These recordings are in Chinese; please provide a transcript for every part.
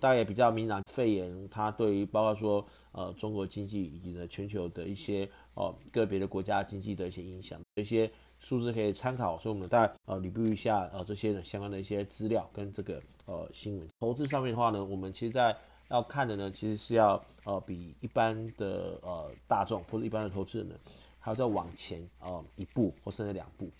大概也比较明朗，肺炎它对于包括说呃中国经济以及呢全球的一些、呃、个别的国家经济的一些影响，一些数字可以参考。所以我们大概呃捋一下呃这些呢相关的一些资料跟这个呃新闻。投资上面的话呢，我们其实在要看的呢，其实是要呃比一般的呃大众或者一般的投资人呢，还要再往前呃一步或甚至两步。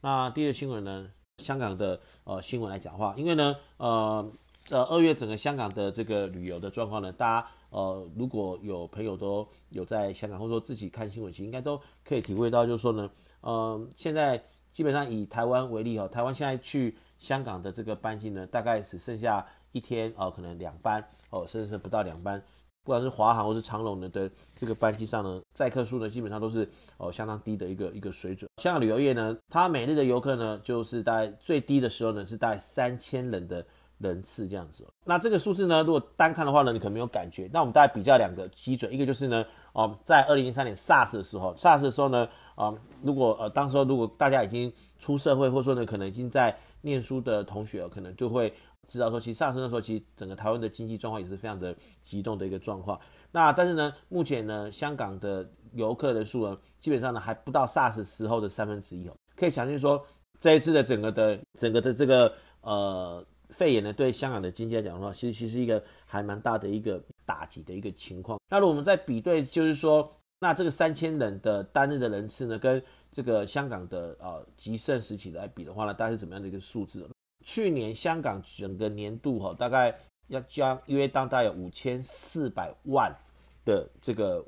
那第二个新闻呢，香港的呃新闻来讲的话，因为呢呃。呃，二月整个香港的这个旅游的状况呢，大家呃如果有朋友都有在香港，或者说自己看新闻，其实应该都可以体会到，就是说呢，呃，现在基本上以台湾为例哈，台湾现在去香港的这个班机呢，大概只剩下一天哦、可能两班哦、甚至是不到两班，不管是华航或是长龙的的这个班机上呢，载客数呢基本上都是哦、相当低的一个一个水准。香港旅游业呢，它每日的游客呢，就是大概最低的时候呢是大概三千人的。人次这样子，那这个数字呢，如果单看的话呢，你可能没有感觉。那我们大概比较两个基准，一个就是呢，哦，在二零零三年 SARS 的时候，SARS 的时候呢，啊，如果呃，当时候如果大家已经出社会，或者说呢，可能已经在念书的同学，可能就会知道说，其实 SARS 那时候，其实整个台湾的经济状况也是非常的激动的一个状况。那但是呢，目前呢，香港的游客人数呢，基本上呢，还不到 SARS 时候的三分之一哦。可以想象说，这一次的整个的整个的这个呃。肺炎呢，对香港的经济来讲的话，其实其实一个还蛮大的一个打击的一个情况。那如果我们再比对，就是说，那这个三千人的单日的人次呢，跟这个香港的呃极盛时期来比的话呢，大概是怎么样的一个数字？去年香港整个年度哈，大概要将约当大概有五千四百万的这个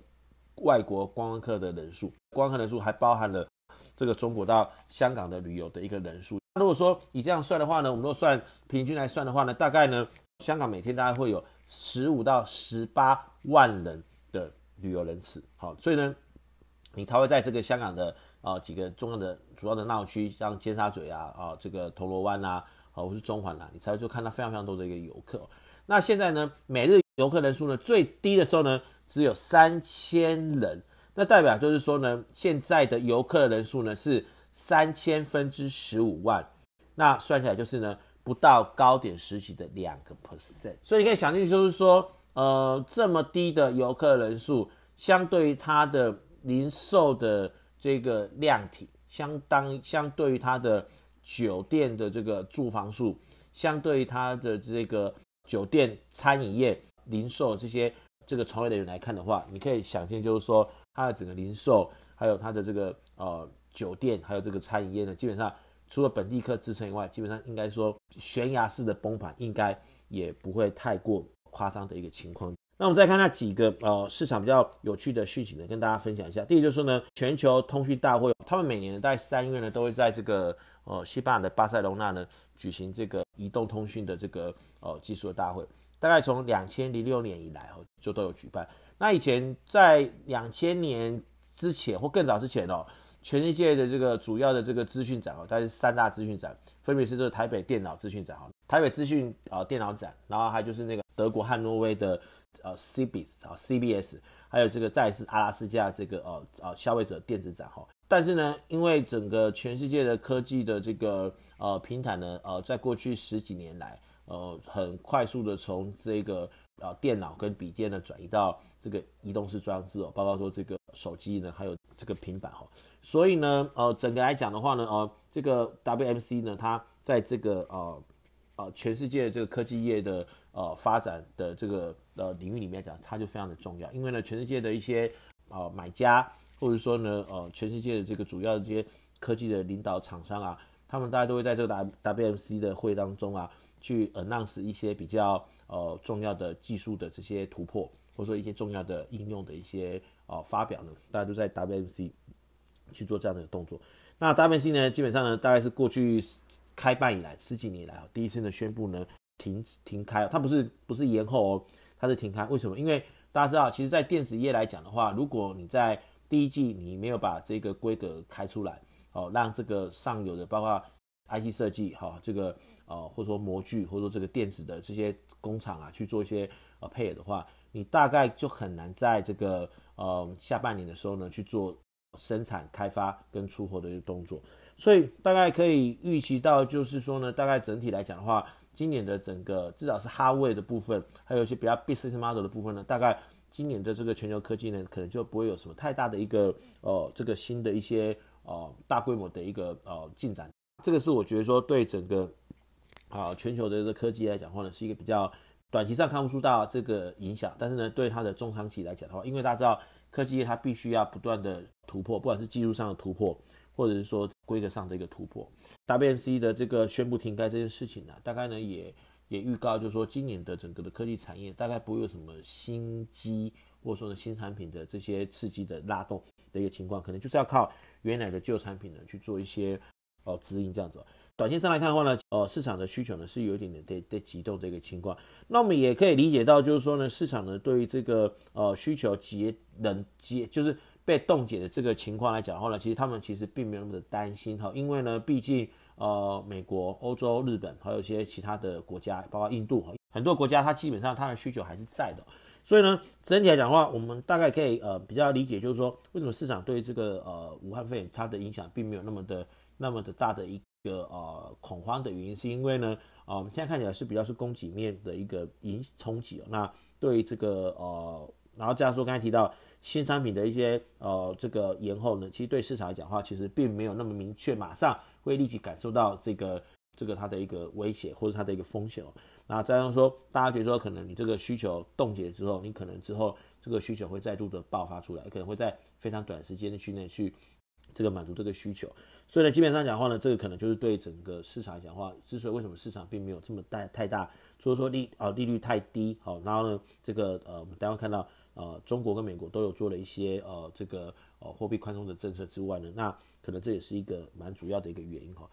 外国观光客的人数，观光客人数还包含了这个中国到香港的旅游的一个人数。如果说以这样算的话呢，我们都算平均来算的话呢，大概呢，香港每天大概会有十五到十八万人的旅游人次。好，所以呢，你才会在这个香港的啊、几个重要的主要的闹区，像尖沙咀啊啊这个铜锣湾啊，或是中环啊，你才会就看到非常非常多的一个游客。那现在呢，每日游客人数呢最低的时候呢，只有三千人，那代表就是说呢，现在的游客的人数呢是。三千分之十五万，那算起来就是呢，不到高点时期的两个 percent。所以你可以想象，就是说，呃，这么低的游客人数，相对于它的零售的这个量体，相当相对于它的酒店的这个住房数，相对于它的这个酒店餐饮业零售这些这个从业人员来看的话，你可以想象，就是说，它的整个零售还有它的这个呃。酒店还有这个餐饮业呢，基本上除了本地客支撑以外，基本上应该说悬崖式的崩盘，应该也不会太过夸张的一个情况。那我们再看那几个呃市场比较有趣的讯息呢，跟大家分享一下。第一就是说呢，全球通讯大会，他们每年在三月呢都会在这个呃西班牙的巴塞隆纳呢举行这个移动通讯的这个呃技术的大会，大概从两千零六年以来哦就都有举办。那以前在两千年之前或更早之前哦。全世界的这个主要的这个资讯展哦，它是三大资讯展，分别是这个台北电脑资讯展哈，台北资讯啊电脑展，然后还有就是那个德国汉诺威的呃 CBS 啊 CBS，还有这个再是阿拉斯加这个呃呃消费者电子展哈。但是呢，因为整个全世界的科技的这个呃平台呢，呃，在过去十几年来，呃，很快速的从这个呃电脑跟笔电呢转移到这个移动式装置哦，包括说这个手机呢，还有这个平板哈。所以呢，呃，整个来讲的话呢，呃，这个 WMC 呢，它在这个呃呃全世界的这个科技业的呃发展的这个呃领域里面讲，它就非常的重要。因为呢，全世界的一些呃买家，或者说呢，呃，全世界的这个主要的这些科技的领导厂商啊，他们大家都会在这个 W WMC 的会当中啊，去 announce 一些比较呃重要的技术的这些突破，或者说一些重要的应用的一些呃发表呢，大家都在 WMC。去做这样的动作，那 WMC 呢，基本上呢，大概是过去开办以来十几年来第一次呢宣布呢停停开，它不是不是延后哦，它是停开。为什么？因为大家知道，其实，在电子业来讲的话，如果你在第一季你没有把这个规格开出来，哦，让这个上游的包括 IC 设计哈，这个呃或者说模具或者说这个电子的这些工厂啊去做一些呃配合的话，你大概就很难在这个呃下半年的时候呢去做。生产、开发跟出货的一个动作，所以大概可以预期到，就是说呢，大概整体来讲的话，今年的整个至少是哈位的部分，还有一些比较 business model 的部分呢，大概今年的这个全球科技呢，可能就不会有什么太大的一个呃这个新的一些呃大规模的一个呃进展。这个是我觉得说对整个啊全球的这个科技来讲的话呢，是一个比较短期上看不出到这个影响，但是呢，对它的中长期来讲的话，因为大家知道科技它必须要不断的突破，不管是技术上的突破。或者是说规格上的一个突破，WMC 的这个宣布停开这件事情呢、大概呢也也预告，就是说今年的整个的科技产业大概不会有什么新机或者说呢新产品的这些刺激的拉动的一个情况，可能就是要靠原来的旧产品呢去做一些哦指引这样子。短线上来看的话呢，呃市场的需求呢是有一点点在在急动的一个情况，那我们也可以理解到，就是说呢市场呢对于这个呃需求节能节就是。被冻结的这个情况来讲的话呢，其实他们其实并没有那么的担心哈，因为呢，毕竟呃，美国、欧洲、日本还有一些其他的国家，包括印度哈，很多国家它基本上它的需求还是在的，所以呢，整体来讲的话，我们大概可以呃比较理解，就是说为什么市场对这个呃武汉肺炎它的影响并没有那么的那么的大的一个呃恐慌的原因，是因为呢，啊、呃，我们现在看起来是比较是供给面的一个影冲击，那对于这个呃，然后加上说刚才提到。新产品的一些呃这个延后呢，其实对市场来讲的话，其实并没有那么明确，马上会立即感受到这个这个它的一个威胁或者它的一个风险哦。那再用说，大家觉得说可能你这个需求冻结之后，你可能之后这个需求会再度的爆发出来，可能会在非常短时间的区内去这个满足这个需求。所以呢，基本上讲话呢，这个可能就是对整个市场来讲话，之所以为什么市场并没有这么大太大，除了说利啊利率太低好，然后呢这个呃我们待会看到。呃，中国跟美国都有做了一些呃这个呃货币宽松的政策之外呢，那可能这也是一个蛮主要的一个原因哈。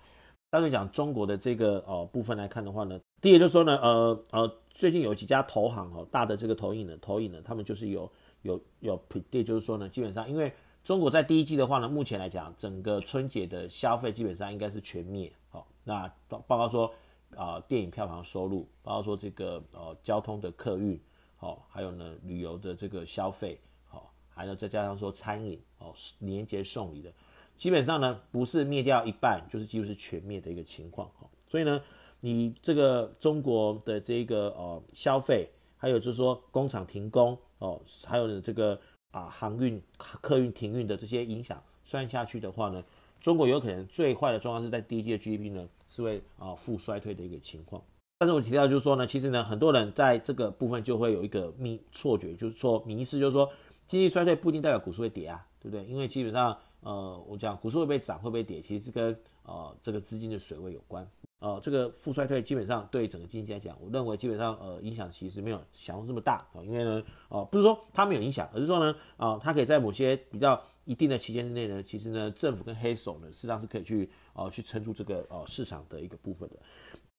当然讲中国的这个呃部分来看的话呢，第一就是说呢，呃呃最近有几家投行哈，大的这个投影呢，投影呢，他们就是有有有 predict，就是说呢，基本上因为中国在第一季的话呢，目前来讲整个春节的消费基本上应该是全灭，好，那报报告说啊、呃、电影票房收入，包括说这个呃交通的客运。哦，还有呢，旅游的这个消费，哦，还有再加上说餐饮，哦，年节送礼的，基本上呢不是灭掉一半，就是几乎是全灭的一个情况，哦，所以呢，你这个中国的这个呃消费，还有就是说工厂停工，哦，还有呢这个啊航运客运停运的这些影响，算下去的话呢，中国有可能最坏的状况是在第一季的 GDP 呢是会啊负衰退的一个情况。但是我提到就是说呢，其实呢，很多人在这个部分就会有一个迷错觉，就是说迷思，就是说经济衰退不一定代表股市会跌啊，对不对？因为基本上，呃，我讲股市会不会涨，会不会跌，其实是跟呃这个资金的水位有关。呃，这个负衰退基本上对整个经济来讲，我认为基本上呃影响其实没有想象这么大啊，因为呢，呃，不是说它没有影响，而是说呢，啊、呃，它可以在某些比较一定的期间之内呢，其实呢，政府跟黑手呢，事实上是可以去呃去撑住这个呃市场的一个部分的。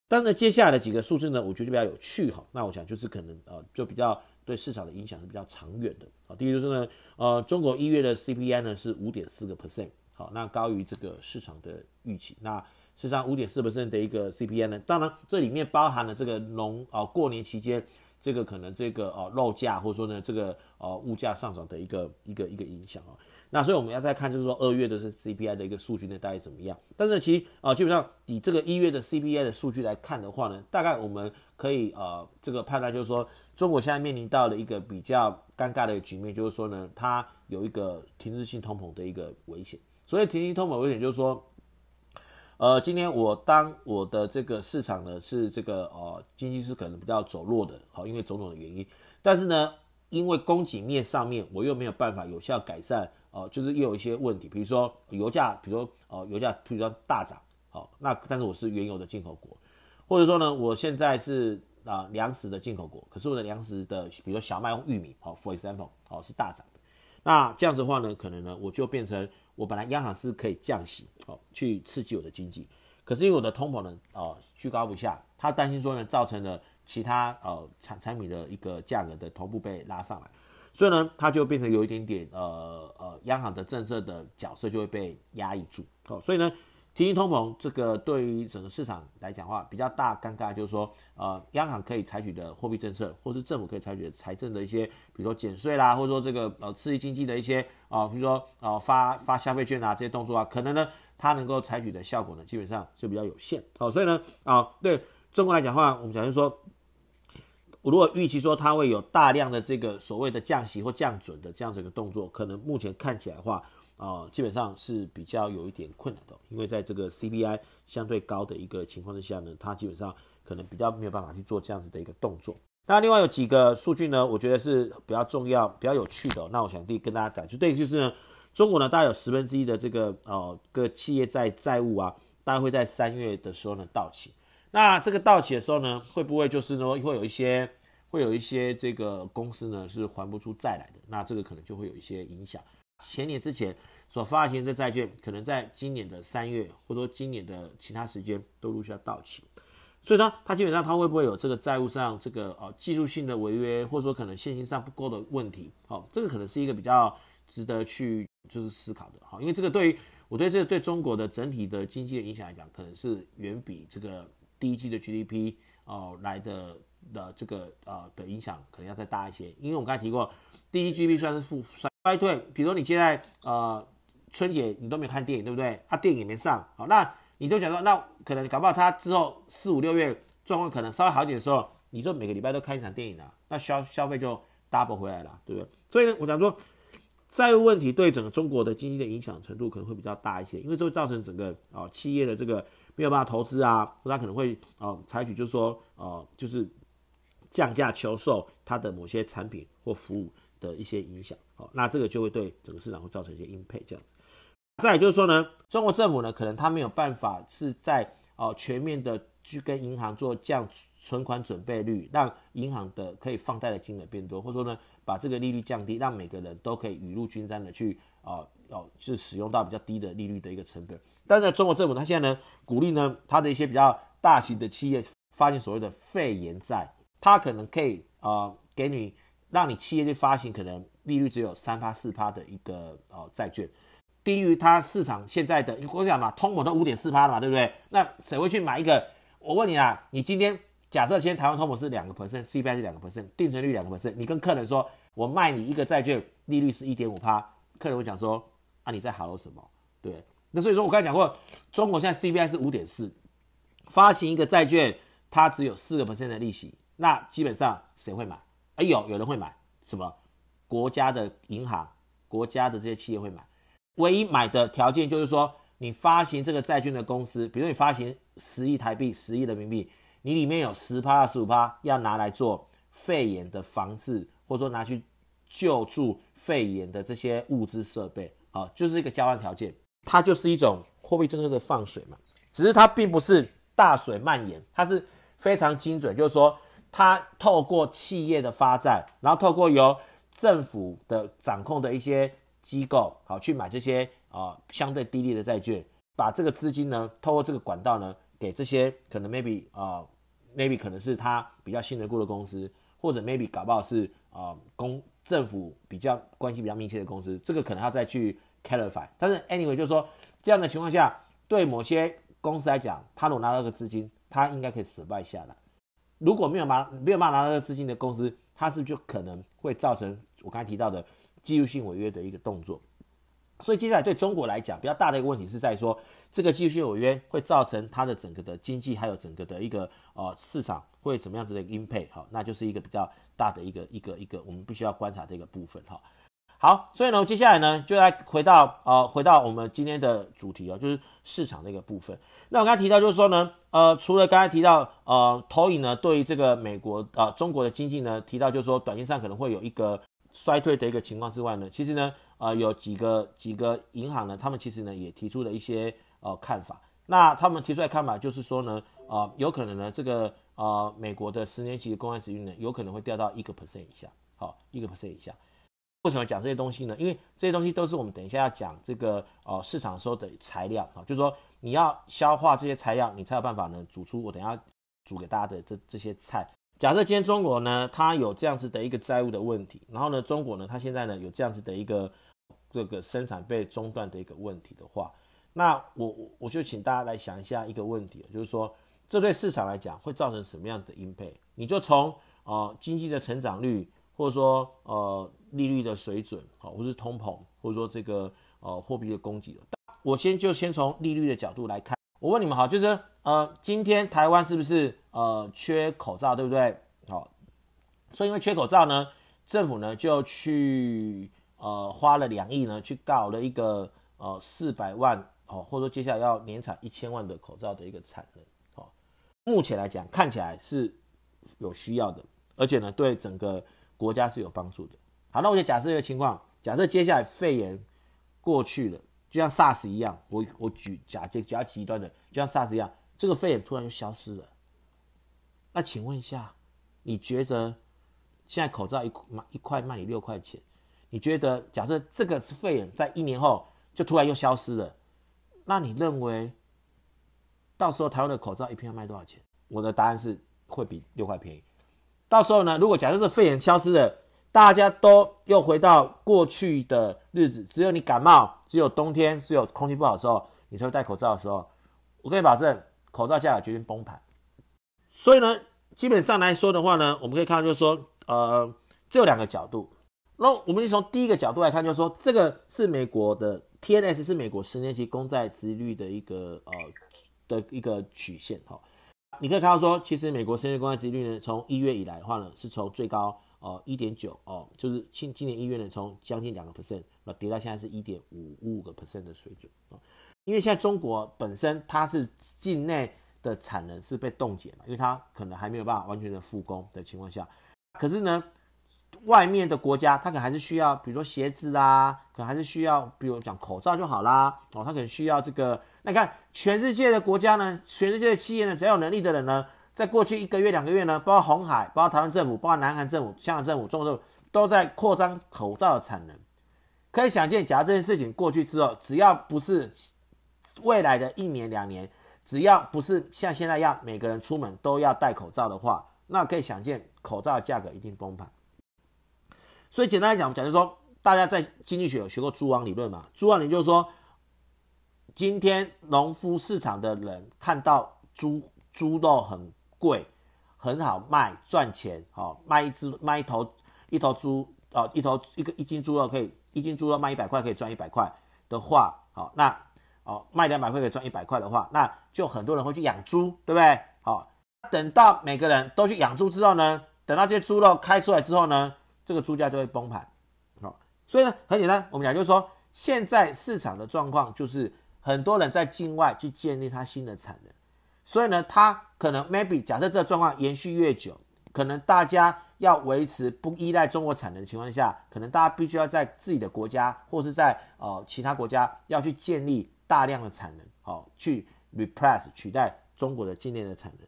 当然，接下来的几个数字呢，我觉得比较有趣哈。那我想就是可能呃，就比较对市场的影响是比较长远的啊。第一就是呢，呃，中国一月的 CPI 呢是五点四个 percent，好，那高于这个市场的预期。那事实上五点四 percent 的一个 CPI 呢，当然这里面包含了这个农啊、过年期间这个可能这个呃肉价或者说呢这个呃物价上涨的一个一个一个影响啊。那所以我们要再看，就是说二月的是 CPI 的一个数据呢，大概怎么样？但是其实啊、基本上以这个一月的 CPI 的数据来看的话呢，大概我们可以呃这个判断，就是说中国现在面临到了一个比较尴尬的局面，就是说呢，它有一个停滞性通膨的一个危险。所以停滞通膨危险就是说，呃，今天我当我的这个市场呢是这个呃经济是可能比较走弱的，好，因为种种的原因，但是呢，因为供给面上面我又没有办法有效改善。哦，就是又有一些问题，比如说油价，比如说哦，油价比如说大涨，好，那但是我是原油的进口国，或者说呢，我现在是啊粮食的进口国，可是我的粮食的，比如说小麦、玉米，好，for example，好是大涨，那这样子的话呢，可能呢我就变成我本来央行是可以降息，好，去刺激我的经济，可是因为我的通膨呢，哦居高不下，他担心说呢，造成了其他呃产产品的一个价格的同步被拉上来。所以呢，它就变成有一点点呃呃，央行的政策的角色就会被压抑住。哦，所以呢，提升通膨这个对于整个市场来讲的话，比较大尴尬就是说，呃，央行可以采取的货币政策，或是政府可以采取的财政的一些，比如说减税啦，或者说这个呃刺激经济的一些啊、比如说呃发发消费券啊这些动作啊，可能呢它能够采取的效果呢，基本上就比较有限。哦，所以呢，啊，对中国来讲的话，我们讲就说，如果预期说它会有大量的这个所谓的降息或降准的这样子一个动作，可能目前看起来的话，啊，基本上是比较有一点困难的，因为在这个 CPI 相对高的一个情况之下呢，它基本上可能比较没有办法去做这样子的一个动作。那另外有几个数据呢，我觉得是比较重要、比较有趣的。那我想第跟大家讲，就对，就是呢，中国呢，大概有十分之一的这个呃个企业债债务啊，大概会在三月的时候呢到期。那这个到期的时候呢，会不会就是呢会有一些会有一些这个公司呢是还不出债来的？那这个可能就会有一些影响。前年之前所发行的债券，可能在今年的三月，或者说今年的其他时间都陆续要到期。所以呢，它基本上它会不会有这个债务上这个呃技术性的违约，或者说可能现金上不够的问题？好，这个可能是一个比较值得去就是思考的。好，因为这个对于我对这个对中国的整体的经济的影响来讲，可能是远比这个第一季的 GDP 哦来的的这个呃的影响可能要再大一些。因为我刚才提过，第一 GDP 算是负衰退，比如说你现在呃春节你都没有看电影，对不对？啊，电影也没上，好那。你就讲说，那可能搞不好他之后四五六月状况可能稍微好一点的时候，你就每个礼拜都看一场电影了，那消消费就 double 回来了，对不对？所以呢，我讲说债务问题对整个中国的经济的影响程度可能会比较大一些，因为这会造成整个啊、哦、企业的这个没有办法投资啊，或他可能会啊、采取就是说啊、就是降价求售它的某些产品或服务的一些影响，好、那这个就会对整个市场会造成一些阴配这样子。再也就是说呢，中国政府呢，可能他没有办法是在哦、全面的去跟银行做降存款准备率，让银行的可以放贷的金额变多，或者说呢，把这个利率降低，让每个人都可以雨露均沾的去啊哦是使用到比较低的利率的一个成本。但是呢，中国政府他现在呢，鼓励呢，他的一些比较大型的企业发行所谓的肺炎债，他可能可以啊、呃、给你让你企业去发行可能利率只有三趴四趴的一个呃债券。低于它市场现在的，我想嘛，通膨都五点四趴了嘛，对不对？那谁会去买一个？我问你啊，你今天假设今天台湾通膨是两个 percent，CPI 是两个 percent，定存率两个 percent，你跟客人说我卖你一个债券，利率是一点五趴，客人会讲说啊，你在豪什么？对，那所以说我刚才讲过，中国现在 CPI 是五点四，发行一个债券，它只有四个 percent 的利息，那基本上谁会买？哎有有人会买，什么？国家的银行、国家的这些企业会买。唯一买的条件就是说，你发行这个债券的公司，比如你发行十亿台币、十亿人民币，你里面有十趴、十五趴要拿来做肺炎的防治，或者说拿去救助肺炎的这些物资设备，啊，就是一个交换条件。它就是一种货币政策的放水嘛，只是它并不是大水漫延，它是非常精准，就是说它透过企业的发债，然后透过由政府的掌控的一些。机构好去买这些啊、呃、相对低利的债券，把这个资金呢透过这个管道呢给这些可能 maybe 啊、呃、maybe 可能是他比较信得过的公司，或者 maybe 搞不好是啊、呃、公政府比较关系比较密切的公司，这个可能要再去 clarify。但是 anyway 就是说这样的情况下，对某些公司来讲，他如果拿到个资金，他应该可以 survive 下来。如果没有拿没有办法拿到资金的公司，它是就可能会造成我刚才提到的？技术性违约的一个动作，所以接下来对中国来讲比较大的一个问题是在说，这个技术性违约会造成它的整个的经济还有整个的一个呃市场会什么样子的 impact 好，那就是一个比较大的一个一个一个我们必须要观察的一个部分哈。好，所以呢接下来呢就来回到呃回到我们今天的主题哦，就是市场的一个部分。那我刚才提到就是说呢，呃除了刚才提到呃投影呢对于这个美国呃中国的经济呢提到就是说短线上可能会有一个。衰退的一个情况之外呢，其实呢，呃，有几个几个银行呢，他们其实呢也提出了一些呃看法。那他们提出来看法就是说呢，呃，有可能呢，这个呃美国的十年期的公债殖利率呢，有可能会掉到一个 percent 以下，好，一个 percent 以下。为什么讲这些东西呢？因为这些东西都是我们等一下要讲这个呃市场时候的材料啊，就是说你要消化这些材料，你才有办法呢煮出我等下煮给大家的这这些菜。假设今天中国呢，它有这样子的一个债务的问题，然后呢，中国呢，它现在呢有这样子的一个这个生产被中断的一个问题的话，那我我我就请大家来想一下一个问题，就是说这对市场来讲会造成什么样子的影响你就从呃经济的成长率，或者说呃利率的水准，好，或是通膨，或者说这个呃货币的供给，我先就先从利率的角度来看，我问你们哈，就是呃，今天台湾是不是呃缺口罩，对不对？好，所以因为缺口罩呢，政府呢就去呃花了两亿呢去搞了一个呃四百万哦，或者说接下来要年产一千万的口罩的一个产能。哦，目前来讲看起来是有需要的，而且呢对整个国家是有帮助的。好，那我就假设一个情况，假设接下来肺炎过去了，就像 SARS 一样，我我举假设比较极端的，就像 SARS 一样，这个肺炎突然就消失了。那请问一下，你觉得现在口罩一块一块卖你六块钱，你觉得假设这个是肺炎，在一年后就突然又消失了，那你认为到时候台湾的口罩一片要卖多少钱？我的答案是会比六块便宜。到时候呢，如果假设是肺炎消失了，大家都又回到过去的日子，只有你感冒，只有冬天，只有空气不好的时候，你才会戴口罩的时候，我可以保证口罩价格决定崩盘。所以呢，基本上来说的话呢，我们可以看到就是说，呃，这两个角度。那我们就从第一个角度来看，就是说，这个是美国的 TNS 是美国十年期公债殖率的一个呃的一个曲线哈。你可以看到说，其实美国十年公债殖率呢，从一月以来的话呢，是从最高。哦，一点九哦，就是今今年一月呢，从将近两个 percent，那跌到现在是一点五五个 percent 的水准啊。因为现在中国本身它是境内的产能是被冻结了，因为它可能还没有办法完全的复工的情况下，可是呢，外面的国家它可能还是需要，比如说鞋子啊，可能还是需要，比如讲口罩就好啦哦，它可能需要这个。那你看全世界的国家呢，全世界的企业呢，只要有能力的人呢。在过去一个月、两个月呢，包括红海、包括台湾政府、包括南韩政府、香港政府、中国政府，都在扩张口罩的产能。可以想见，假如这件事情过去之后，只要不是未来的一年、两年，只要不是像现在一样，每个人出门都要戴口罩的话，那可以想见，口罩的价格一定崩盘。所以简单来讲，假如说大家在经济学有学过蛛网理论嘛，蛛网理论就是说，今天农夫市场的人看到猪猪肉很贵，很好卖，赚钱。好，卖一只卖一头一头猪，哦，一头一个一斤猪肉可以一斤猪肉卖一百块，可以赚一百块的话，好，那哦卖两百块可以赚一百块的话，那就很多人会去养猪，对不对？好，等到每个人都去养猪之后呢，等到这些猪肉开出来之后呢，这个猪价就会崩盘。好，所以呢很简单，我们讲就是说，现在市场的状况就是很多人在境外去建立他新的产能。所以呢，它可能 maybe 假设这个状况延续越久，可能大家要维持不依赖中国产能的情况下，可能大家必须要在自己的国家或是在呃其他国家要去建立大量的产能，好、哦、去 replace 取代中国的境内的产能。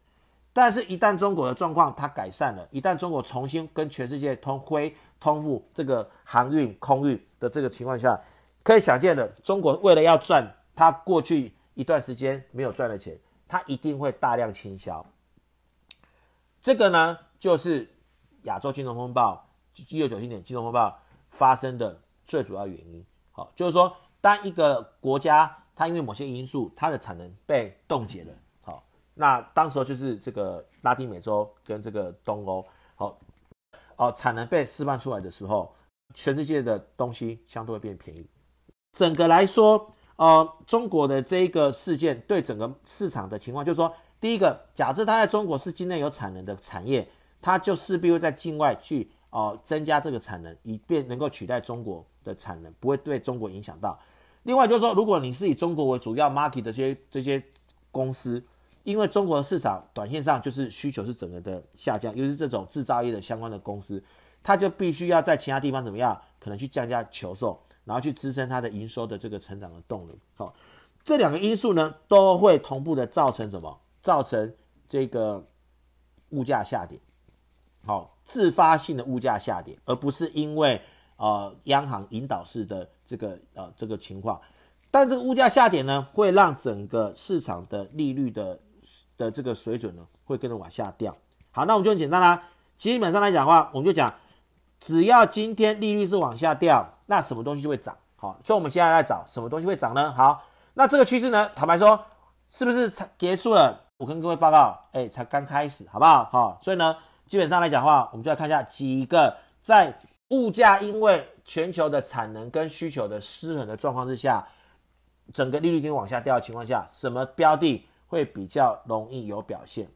但是，一旦中国的状况它改善了，一旦中国重新跟全世界通恢通付这个航运空运的这个情况下，可以想见的，中国为了要赚它过去一段时间没有赚的钱。它一定会大量倾销，这个呢，就是亚洲金融风暴，一九九七年金融风暴发生的最主要原因。好，就是说，当一个国家它因为某些因素，它的产能被冻结了，好，那当时候就是这个拉丁美洲跟这个东欧，好，哦，产能被释放出来的时候，全世界的东西相对会变便宜。整个来说。呃，中国的这一个事件对整个市场的情况，就是说，第一个，假设它在中国是境内有产能的产业，它就势必会在境外去呃增加这个产能，以便能够取代中国的产能，不会对中国影响到。另外就是说，如果你是以中国为主要 market 的这些这些公司，因为中国市场短线上就是需求是整个的下降，尤其是这种制造业的相关的公司，它就必须要在其他地方怎么样，可能去降价求售。然后去支撑它的营收的这个成长的动力，好，这两个因素呢都会同步的造成什么？造成这个物价下跌，好，自发性的物价下跌，而不是因为呃央行引导式的这个呃这个情况。但这个物价下跌呢，会让整个市场的利率的的这个水准呢会跟着往下掉。好，那我们就很简单啦，基本上来讲的话，我们就讲，只要今天利率是往下掉。那什么东西就会涨？好，所以我们现在来找什么东西会涨呢？好，那这个趋势呢，坦白说，是不是才结束了？我跟各位报告，哎，才刚开始，好不好？好，所以呢，基本上来讲的话，我们就来看一下几个在物价因为全球的产能跟需求的失衡的状况之下，整个利率已经往下掉的情况下，什么标的会比较容易有表现？